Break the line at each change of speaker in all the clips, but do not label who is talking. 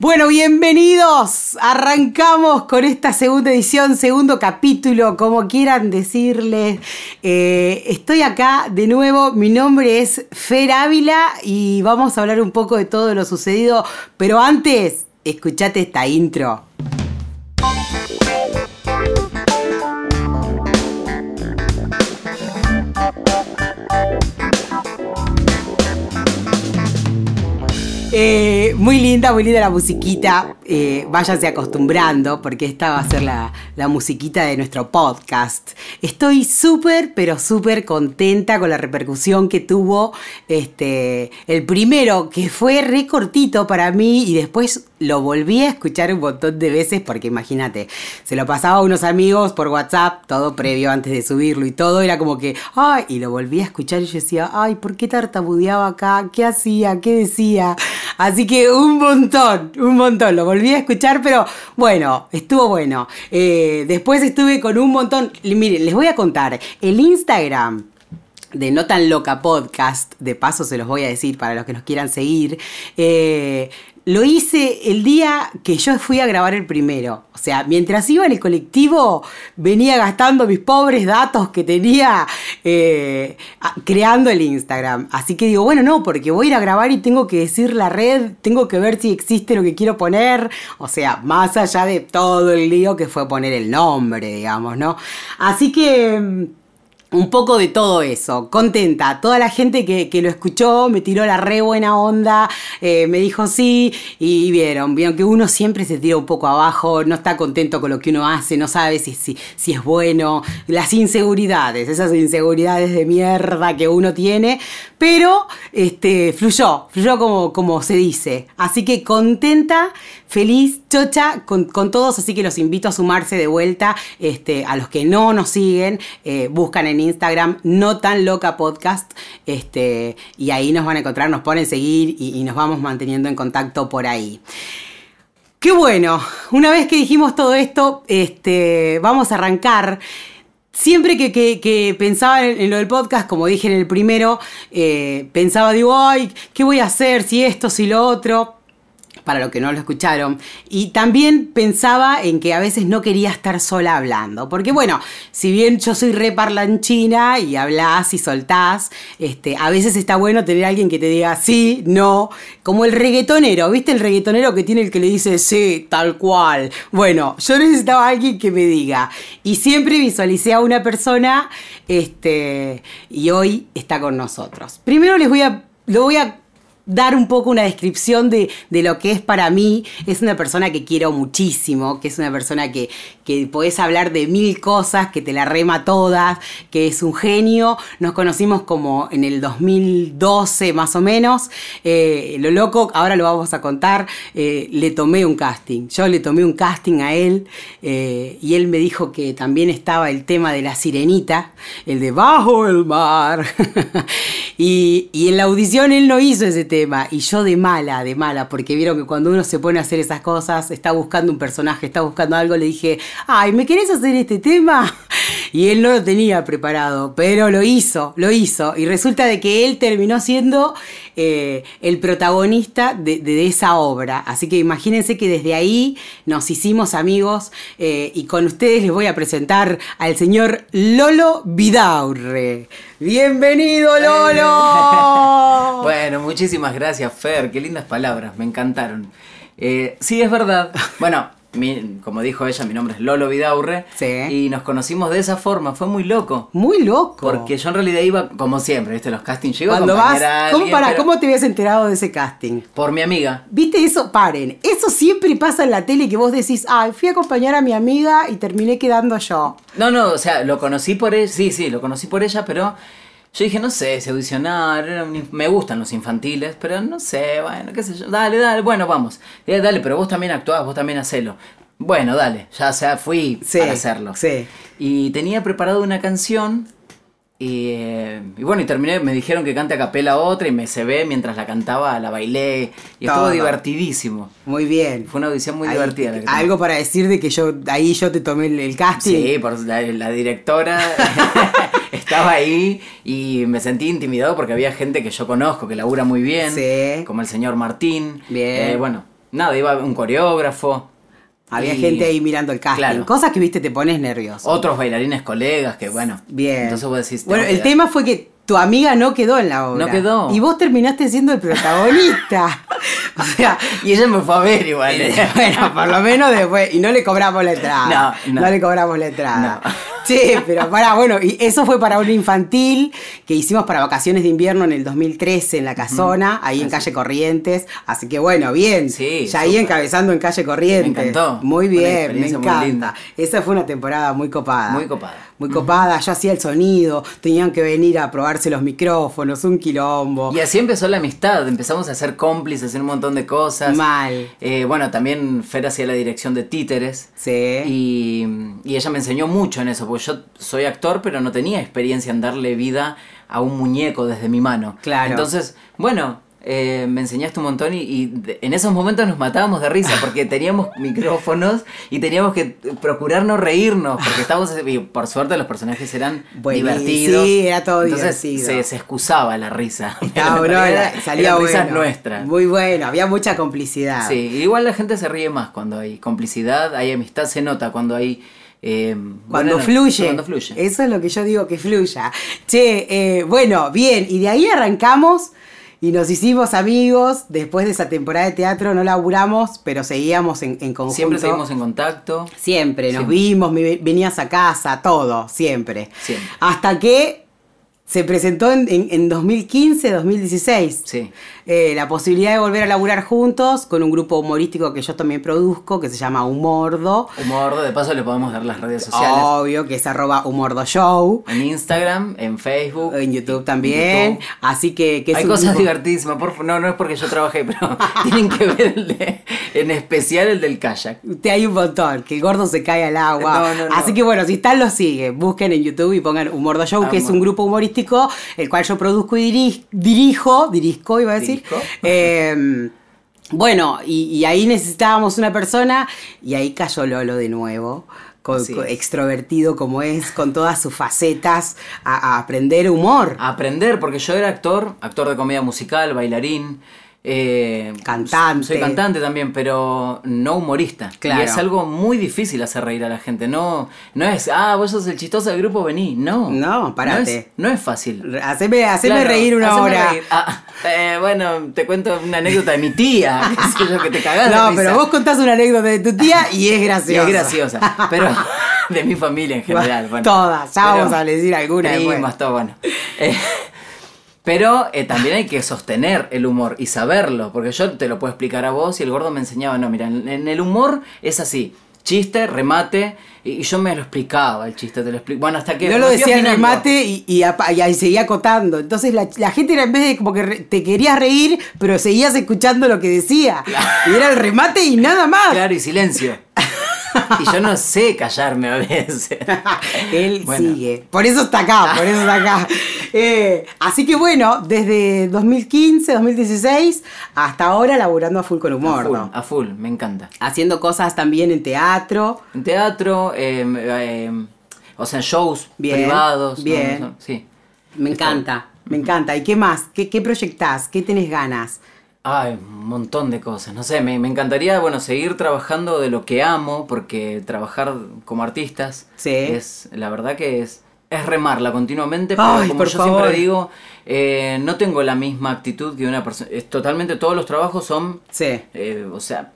Bueno, bienvenidos. Arrancamos con esta segunda edición, segundo capítulo, como quieran decirles. Eh, estoy acá de nuevo, mi nombre es Fer Ávila y vamos a hablar un poco de todo lo sucedido, pero antes, escuchate esta intro. Eh, muy linda, muy linda la musiquita. Eh, váyanse acostumbrando porque esta va a ser la, musiquita de nuestro podcast. Estoy súper, pero súper contenta con la repercusión que tuvo este, el primero, que fue re cortito para mí y después lo volví a escuchar un montón de veces porque imagínate, se lo pasaba a unos amigos por WhatsApp, todo previo antes de subirlo y todo, era como que, ay, y lo volví a escuchar y yo decía, ay, ¿por qué tartamudeaba acá? ¿Qué hacía? ¿Qué decía? Así que un montón, un montón. Lo volví a escuchar, pero bueno, estuvo bueno. Eh, después estuve con un montón. Miren, les voy a contar. El Instagram de No Tan Loca Podcast, de paso se los voy a decir para los que nos quieran seguir, eh, lo hice el día que yo fui a grabar el primero. O sea, mientras iba en el colectivo, venía gastando mis pobres datos que tenía eh, creando el Instagram. Así que digo, bueno, no, porque voy a ir a grabar y tengo que decir la red, tengo que ver si existe lo que quiero poner. O sea, más allá de todo el lío que fue poner el nombre, digamos, ¿no? Así que mm, un poco de todo eso, contenta. Toda la gente que, lo escuchó me tiró la re buena onda, eh, me dijo sí, y vieron, vieron que uno siempre se tira un poco abajo, no está contento con lo que uno hace, no sabe si, si, si es bueno, las inseguridades, esas inseguridades de mierda que uno tiene, pero este, fluyó, fluyó como, como se dice. Así que contenta, feliz, chocha con, todos, así que los invito a sumarse de vuelta este, a los que no nos siguen, eh, buscan en Instagram no tan loca podcast este, y ahí nos van a encontrar, nos ponen seguir y, y nos vamos manteniendo en contacto por ahí. Qué bueno, una vez que dijimos todo esto, este, vamos a arrancar. Siempre que, pensaba en, lo del podcast, como dije en el primero, eh, pensaba, digo, ay, ¿qué voy a hacer? Si esto, si lo otro para los que no lo escucharon. Y también pensaba en que a veces no quería estar sola hablando. Porque bueno, si bien yo soy re parlanchina y hablas y soltás, este, a veces está bueno tener a alguien que te diga sí, no. Como el reggaetonero, ¿viste el reggaetonero que tiene el que le dice sí, tal cual? Bueno, yo necesitaba a alguien que me diga. Y siempre visualicé a una persona este, y hoy está con nosotros. Primero les voy a... Lo voy a dar un poco una descripción de, lo que es para mí. Es una persona que quiero muchísimo, que es una persona que, que podés hablar de mil cosas, que te la rema todas, que es un genio. Nos conocimos como en el 2012 más o menos. Eh, lo loco, ahora lo vamos a contar, eh, le tomé un casting. Yo le tomé un casting a él eh, y él me dijo que también estaba el tema de la sirenita, el de bajo el mar. y, y en la audición él no hizo ese tema y yo de mala, de mala, porque vieron que cuando uno se pone a hacer esas cosas, está buscando un personaje, está buscando algo, le dije, ay, ¿me querés hacer este tema? Y él no lo tenía preparado, pero lo hizo, lo hizo. Y resulta de que él terminó siendo eh, el protagonista de, esa obra. Así que imagínense que desde ahí nos hicimos amigos eh, y con ustedes les voy a presentar al señor Lolo Vidaurre. Bienvenido, Lolo.
Muchísimas gracias, Fer. Qué lindas palabras, me encantaron. Eh, sí, es verdad. Bueno, como dijo ella, mi nombre es Lolo Vidaurre. Sí. Y nos conocimos de esa forma, fue muy loco.
Muy loco.
Porque yo en realidad iba, como siempre, ¿viste? Los castings. Yo
Cuando vas, ¿cómo, para, ¿cómo te habías enterado de ese casting?
Por mi amiga.
¿Viste eso? Paren. Eso siempre pasa en la tele que vos decís, ay, fui a acompañar a mi amiga y terminé quedando yo.
No, no, o sea, lo conocí por ella, sí, sí, lo conocí por ella, pero yo dije, no sé, si audicionar, me gustan los infantiles, pero no sé, bueno, qué sé yo, dale, dale, bueno, vamos. Eh, dale, pero vos también actuás, vos también hacelo. Bueno, dale, ya sea, fui a hacerlo. Sí. Y tenía preparado una canción eh, y, bueno, y terminé, me dijeron que cante a capela otra y me se ve mientras la cantaba, la bailé y estuvo divertidísimo.
Muy bien.
Fue una audición muy divertida.
algo para decir de que yo ahí yo te tomé el, casting.
Sí, por la, directora estaba ahí y me sentí intimidado porque había gente que yo conozco que labura muy bien, como el señor Martín. Bien. Eh, bueno, nada, iba un coreógrafo.
Había
y
gente ahí mirando el casting.
Claro.
Cosas que, viste, te pones nervioso.
Otros bailarines, colegas, que bueno.
Bien.
Entonces vos decís.
bueno, el tema fue que tu amiga no quedó en la obra.
No quedó.
Y vos terminaste siendo el protagonista. o sea,
Y ella me fue a ver igual. ¿eh?
bueno, por lo menos después. Y no le cobramos la entrada.
No, no.
le cobramos la entrada.
No.
Sí, pero para, bueno, y eso fue para un infantil que hicimos para vacaciones de invierno en el 2013 en la casona, ahí en calle Corrientes. Así que bueno, bien.
Sí,
ya ahí encabezando en calle Corrientes.
Me encantó.
Muy bien, me
experiencia muy
encanta.
linda.
Esa fue una temporada muy copada.
Muy copada.
Muy copada, yo hacía el sonido, tenían que venir a probarse los micrófonos, un quilombo.
Y así empezó la amistad, empezamos a ser cómplices, a hacer un montón de cosas.
Mal.
Eh, bueno, también Fer hacía la dirección de títeres.
Sí.
Y, y ella me enseñó mucho en eso, porque yo soy actor, pero no tenía experiencia en darle vida a un muñeco desde mi mano.
Claro.
Entonces, bueno, eh, me enseñaste un montón y, en esos momentos nos matábamos de risa, porque teníamos micrófonos y teníamos que procurar no reírnos, porque estábamos, y por suerte los personajes eran divertidos.
sí, era todo
Entonces
divertido.
Se, se excusaba la risa.
Estaba bueno,
Eran-
era- salía
eran
bueno.
risas nuestras.
Muy bueno, había mucha complicidad.
Sí, igual la gente se ríe más cuando hay complicidad, hay amistad, se nota cuando hay... eh,
Cuando fluye.
Cuando fluye.
Eso es lo que yo digo, que fluya. Che, eh, bueno, bien, y de ahí arrancamos y nos hicimos amigos. Después de esa temporada de teatro no laburamos, pero seguíamos en, en conjunto.
Siempre seguimos en contacto.
Siempre, nos
Siempre.
vimos, me- venías a casa, todo, siempre.
Siempre.
Hasta que se presentó en, en- en 2015, 2016.
Sí.
Eh, la posibilidad de volver a laburar juntos con un grupo humorístico que yo también produzco, que se llama Humordo.
Humor, de paso le podemos dar las redes sociales.
Obvio, que es arroba Humordo Show.
En Instagram, en Facebook.
En YouTube también.
YouTube.
Así que,
Hay cosas
grupo-
divertísimas, por no, no es porque yo trabajé, pero tienen que ver el de- en especial el del kayak.
Te hay un montón, que el gordo se cae al agua.
No, no, no.
Así que bueno, si están, lo siguen. Busquen en YouTube y pongan Humordo Show, que es un grupo humorístico, el cual yo produzco y diri- dirijo, dirisco iba a decir. Eh, bueno, y, y ahí necesitábamos una persona y ahí cayó Lolo de nuevo. con- con- extrovertido como es, con todas sus facetas, a, a aprender humor.
A aprender, porque yo era actor, actor de comedia musical, bailarín. Eh,
Cantante.
Soy cantante también, pero no humorista.
Claro.
Y es algo muy difícil hacer reír a la gente. No, no es, ah, vos sos el chistoso del grupo, vení. No.
No, parate.
No es, no es fácil.
Haceme, haceme
Claro,
reír una
haceme
hora.
reír. Ah, eh, bueno, te cuento una anécdota de mi tía, sé yo, que te cagás
No, pero vos contás una anécdota de tu tía y es
Y
graciosa.
es graciosa. Pero de mi familia en general. Bueno,
Todas, ya vamos a decir alguna
primas,
después.
todo bueno. Eh, pero eh, también hay que sostener el humor y saberlo, porque yo te lo puedo explicar a vos y el gordo me enseñaba, no, mira, en, en el humor es así, chiste, remate, y, y yo me lo explicaba, el chiste te lo explico. Bueno, hasta que...
No lo decía el remate y, y ahí seguía acotando. Entonces la, la gente era en vez de como que re- te querías reír, pero seguías escuchando lo que decía. Y era el remate y nada más.
Claro, y silencio. y yo no sé callarme a veces.
Él
Bueno.
sigue. Por eso está acá, por eso está acá. Eh, así que bueno, desde 2015, 2016, hasta ahora laburando a full con humor.
A full,
¿no?
a full, me encanta.
Haciendo cosas también en teatro.
En teatro, eh, eh, o sea, shows
Bien,
privados.
bien.
No, Sí.
Me encanta, me encanta. ¿Y qué más? ¿Qué, qué proyectás? ¿Qué tenés ganas?
Ay, un montón de cosas. No sé, me, me encantaría, bueno, seguir trabajando de lo que amo, porque trabajar como artistas
Sí.
es, la verdad que es, es remarla continuamente, pero
Ay,
como
por
yo
favor.
siempre digo, eh, no tengo la misma actitud que una persona. Es totalmente todos los trabajos son
Sí.
eh, o sea,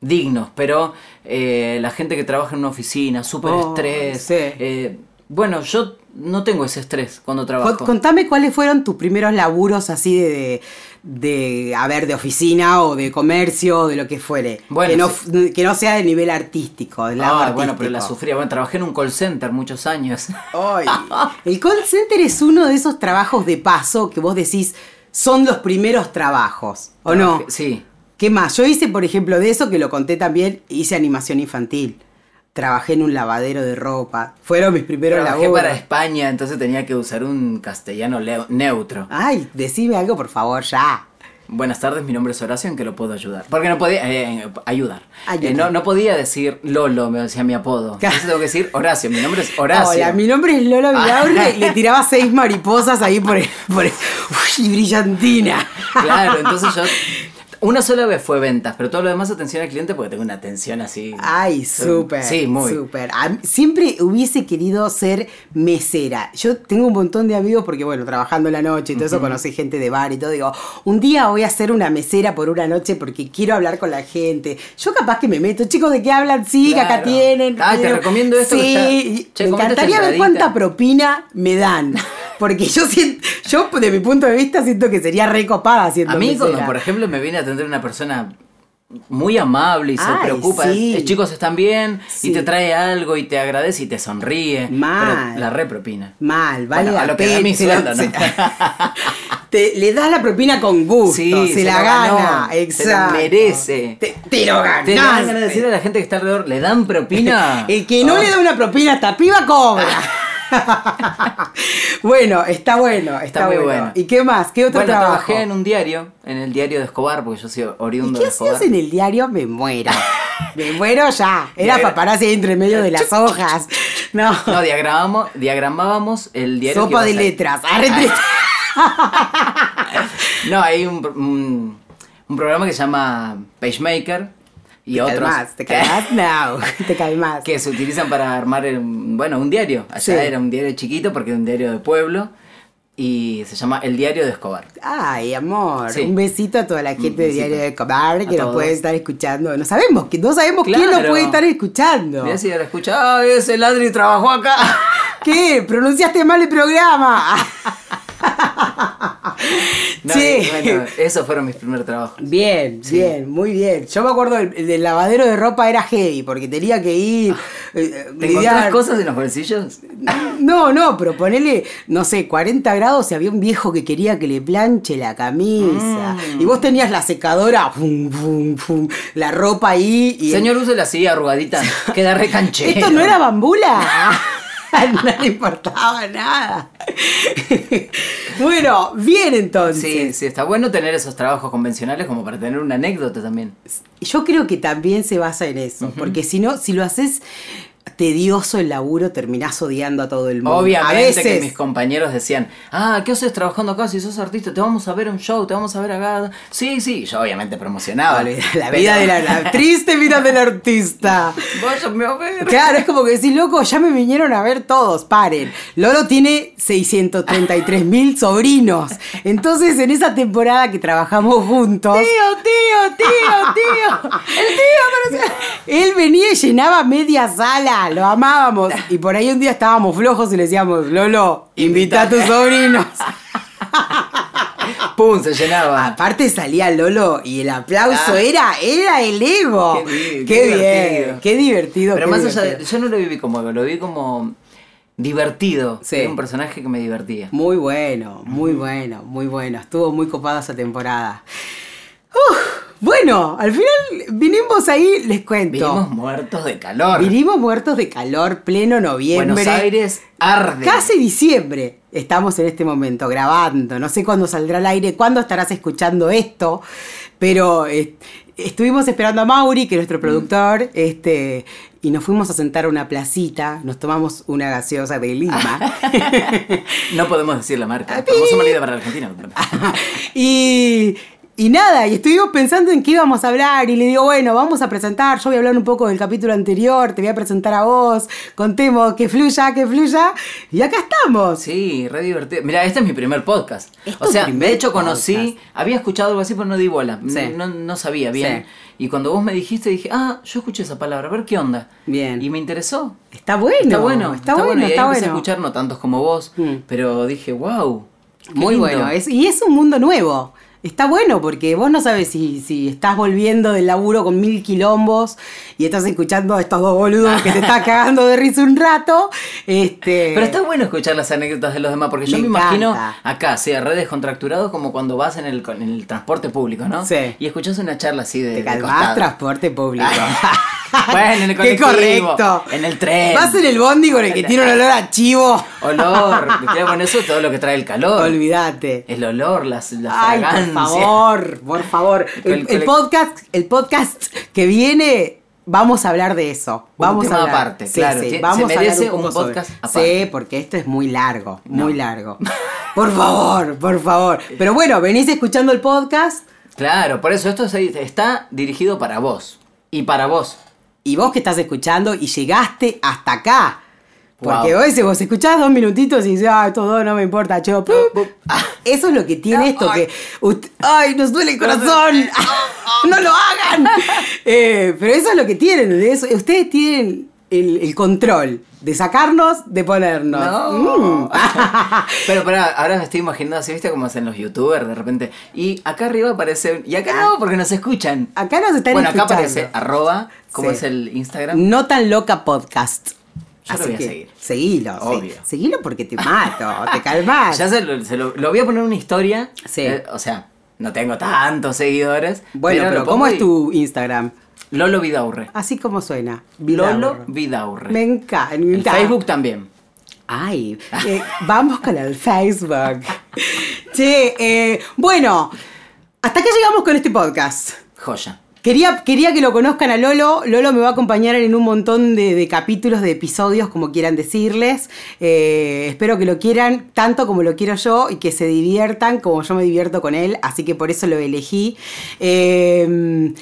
dignos, pero eh, la gente que trabaja en una oficina, súper
Oh,
estrés.
sí.
eh, bueno, yo no tengo ese estrés cuando trabajo.
Con- Contame cuáles fueron tus primeros laburos así de, de, de, a ver, de oficina o de comercio o de lo que fuere.
Bueno,
que, no,
sí.
que no sea de nivel artístico,
Ah, bueno, pero la sufría. Bueno, trabajé en un call center muchos años.
Ay, el call center es uno de esos trabajos de paso que vos decís son los primeros trabajos, ¿o no?
Sí.
¿Qué más? Yo hice, por ejemplo, de eso que lo conté también, hice animación infantil. Trabajé en un lavadero de ropa. Fueron mis primeros
Trabajé
laburos.
para España, entonces tenía que usar un castellano neutro.
Ay, decime algo, por favor, ya.
Buenas tardes, mi nombre es Horacio, ¿en qué lo puedo ayudar? Porque no podía, eh, ayudar. Eh, no, no podía decir Lolo, me decía mi apodo. Entonces tengo que decir Horacio, mi nombre es Horacio.
Hola, mi nombre es Lola Villaurre y le tiraba seis mariposas ahí por el, por el- Uy, brillantina.
Claro, entonces yo Una sola vez fue ventas, pero todo lo demás atención al cliente porque tengo una atención así.
Ay, súper.
Sí, muy.
Súper. Siempre hubiese querido ser mesera. Yo tengo un montón de amigos porque, bueno, trabajando en la noche y todo eso, conocí gente de bar y todo. Digo, un día voy a ser una mesera por una noche porque quiero hablar con la gente. Yo capaz que me meto, chicos, ¿de qué hablan? Sí, que acá tienen.
Ah, te recomiendo esto
Sí,
está- Che,
me encantaría ver cuánta propina me dan. Porque yo siento, yo de mi punto de vista siento que sería recopada siendo
A mí,
mesera.
cuando por ejemplo me viene a atender una persona muy amable y se
Ay,
preocupa,
sí.
eh, chicos están bien,
Sí.
y te trae algo y te agradece y te sonríe.
Mal.
Pero la repropina.
Mal, vale
Bueno, a lo que da mi sueldo, ¿no?
te- le das la propina con gusto,
Sí,
se, la gana,
ganó, se
exacto.
merece.
Te, te lo ganas.
Te ganas de decirle a la gente que está alrededor, ¿le dan propina?
El que no le da una propina a esta piba cobra. bueno, está bueno, está,
Está muy
bueno.
bueno.
¿Y qué más? ¿Qué otro
Bueno,
trabajo?
trabajé en un diario, en el diario de Escobar, porque yo soy
¿Y
oriundo
qué
de Escobar.
hacías en el diario? Me muero. Me muero ya. Era
Diario-
paparazzi entre medio de las hojas. No.
No, diagramamos, diagramábamos el diario.
Sopa de letras. Arre-
No, hay un, un, un programa que se llama PageMaker y
Te
otros
calmás, te calmás, no, te calmás.
que se utilizan para armar, bueno, un diario. Allá
Sí.
era un diario chiquito porque era un diario de pueblo y se llama El Diario de Escobar.
Ay, amor,
Sí.
un besito a toda la gente
Un
de
besito.
Diario de Cobar que nos puede estar escuchando. No sabemos, que no sabemos quién
Claro.
puede estar escuchando.
Mira si ahora escucha, ah, ese Ladri trabajó acá.
¿Qué? ¿Pronunciaste mal el programa?
No,
Sí.
bueno, esos fueron mis primeros trabajos.
Bien, bien, muy bien. Yo me acuerdo el, el del lavadero de ropa era heavy porque tenía que ir. eh,
¿Te
lidiar-
encontrás cosas en los bolsillos?
No, no, pero ponele, no sé, 40 grados y había un viejo que quería que le planche la camisa.
Mm.
Y vos tenías la secadora, pum, pum, pum, la ropa ahí. Y
Señor, úsela así, arrugadita. Queda re canchero.
¿Esto no era bambula? no le importaba nada. bueno, bien entonces.
Sí, sí, está bueno tener esos trabajos convencionales como para tener una anécdota también.
Yo creo que también se basa en eso, porque si no, si lo haces tedioso el laburo, terminás odiando a todo el mundo.
Obviamente
a veces,
que mis compañeros decían, ah, ¿qué haces trabajando acá si sos artista? Te vamos a ver un show, te vamos a ver acá. Sí, sí, yo obviamente promocionaba.
Vale, la vida de la, la triste vida del artista.
Váyanme a ver.
Claro, es como que decís, loco, ya me vinieron a ver todos, paren. Lolo tiene 633 mil sobrinos. Entonces, en esa temporada que trabajamos juntos.
Tío, tío, tío, tío. El tío parecía...
Él venía y llenaba media sala, lo amábamos. Y por ahí un día estábamos flojos y le decíamos, Lolo, invita a tus sobrinos.
Pum, se llenaba.
Aparte salía Lolo y el aplauso
Ah.
era, era el ego.
Qué
Qué,
qué
bien,
divertido.
qué divertido.
Pero
qué
más allá de...
divertido.
Yo no lo viví como ego, lo vi como divertido.
Sí.
Era un personaje que me divertía.
Muy bueno, muy bueno, muy bueno. Estuvo muy copada esa temporada. Uf, bueno, al final vinimos ahí, les cuento.
Vivimos muertos de calor.
Vinimos muertos de calor, pleno noviembre.
Buenos Aires arde.
Casi diciembre estamos en este momento grabando. No sé cuándo saldrá al aire, cuándo estarás escuchando esto, pero eh, estuvimos esperando a Mauri, que es
Mm.
nuestro productor, este, y nos fuimos a sentar a una placita, nos tomamos una gaseosa de Lima.
No podemos decir la marca. Válida para Argentina.
y, y nada, y estuvimos pensando en qué íbamos a hablar y le digo, bueno, vamos a presentar, yo voy a hablar un poco del capítulo anterior, te voy a presentar a vos, contemos que fluya, que fluya, y acá estamos.
Sí, re divertido. Mira, este es mi primer podcast. O sea, de hecho conocí,
podcast.
había escuchado algo así, pero no di bola.
Sí.
No, no sabía bien.
Sí.
Y cuando vos me dijiste, dije, ah, yo escuché esa palabra, a ver qué onda.
Bien.
Y me interesó.
Está bueno,
está bueno,
está, bueno,
Y ahí
está
empecé
bueno.
a escuchar, no tantos como vos,
Mm.
pero dije, wow.
Muy bueno, es, y es un mundo nuevo. Está bueno porque vos no sabes si, si estás volviendo del laburo con mil quilombos y estás escuchando a estos dos boludos que te estás cagando de risa un rato. Este,
Pero está bueno escuchar las anécdotas de los demás, porque yo
Me
me, imagino acá, sea redes contracturados como cuando vas en el, en el transporte público, ¿no?
Sí.
Y escuchas una charla así de.
Te calmás, transporte público.
Bueno, en el
Qué correcto.
en el tren.
Vas en el bondi con el que tiene un olor a chivo.
Olor, bueno, eso es todo lo que trae el calor.
Olvídate.
El olor, las, la
Ay, por favor, por favor. El, podcast, el podcast que viene, vamos a hablar de eso.
Un
Vamos
tema
a hablar.
aparte, claro. Tie-
vamos
se
a
merece un podcast aparte.
Sí, porque esto es muy largo, muy largo. Por favor, por favor. Pero bueno, venís escuchando el podcast.
Claro, por eso esto está dirigido para vos. Y para vos.
Y vos que estás escuchando y llegaste hasta acá. Porque
Wow.
vos, si vos escuchás dos minutitos y dices, ay, todo no me importa, yo. pup".
Ah.
Eso es lo que tiene esto, que. ¡Ay, nos duele el corazón! ¡No lo hagan! Eh, pero eso es lo que tienen. de eso- Ustedes tienen el, el control de sacarnos, de ponernos.
No.
Mm.
Pero pará, ahora me estoy imaginando así, ¿viste? Como hacen los youtubers de repente. Y acá arriba aparece. Y acá no, porque nos escuchan.
Acá nos están
bueno, acá
escuchando.
aparece arroba, como
Sí.
es el Instagram.
No tan loca podcast.
Yo lo voy a seguir.
Seguilo. sí.
Obvio.
Seguilo porque te mato, te calmas.
Ya se lo, se lo- lo voy a poner una historia.
Sí.
Eh, o sea, no tengo tantos seguidores.
Bueno, pero, ¿cómo es tu Instagram?
Lolo Vidaurre.
Así como suena.
Lolo
Vidaurre.
Vidaurre.
Me encanta.
En. Facebook también.
Ay, eh, vamos con el Facebook. che, eh, bueno, hasta acá llegamos con este podcast.
Joya.
Quería, quería que lo conozcan a Lolo. Lolo me va a acompañar en un montón de, de capítulos, de episodios, como quieran decirles. Eh, espero que lo quieran tanto como lo quiero yo y que se diviertan como yo me divierto con él. Así que por eso lo elegí. Eh,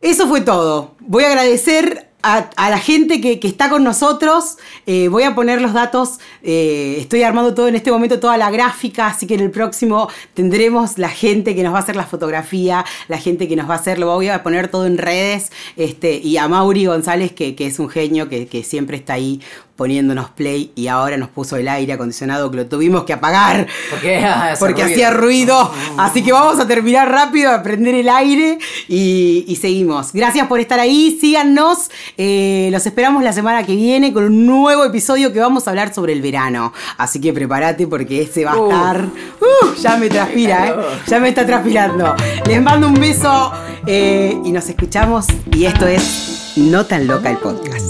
eso fue todo. Voy a agradecer a, la gente que, está con nosotros. Eh, voy a poner los datos. eh, estoy armando todo en este momento, toda la gráfica. Así que en el próximo tendremos la gente que nos va a hacer la fotografía, la gente que nos va a hacer. Lo voy a poner todo en redes. Este, y a Mauri González, que, es un genio, que siempre está ahí poniéndonos play y ahora nos puso el aire acondicionado que lo tuvimos que apagar.
Ah,
porque
ruido.
hacía ruido. Así que vamos a terminar rápido, a prender el aire y, y seguimos. Gracias por estar ahí, síganos. Eh, los esperamos la semana que viene con un nuevo episodio que vamos a hablar sobre el verano. Así que prepárate porque ese va a
Uh.
estar. Uh, ya me transpira, ¿eh? Ya me está transpirando. Les mando un beso eh, y nos escuchamos. Y esto es No tan loca el podcast.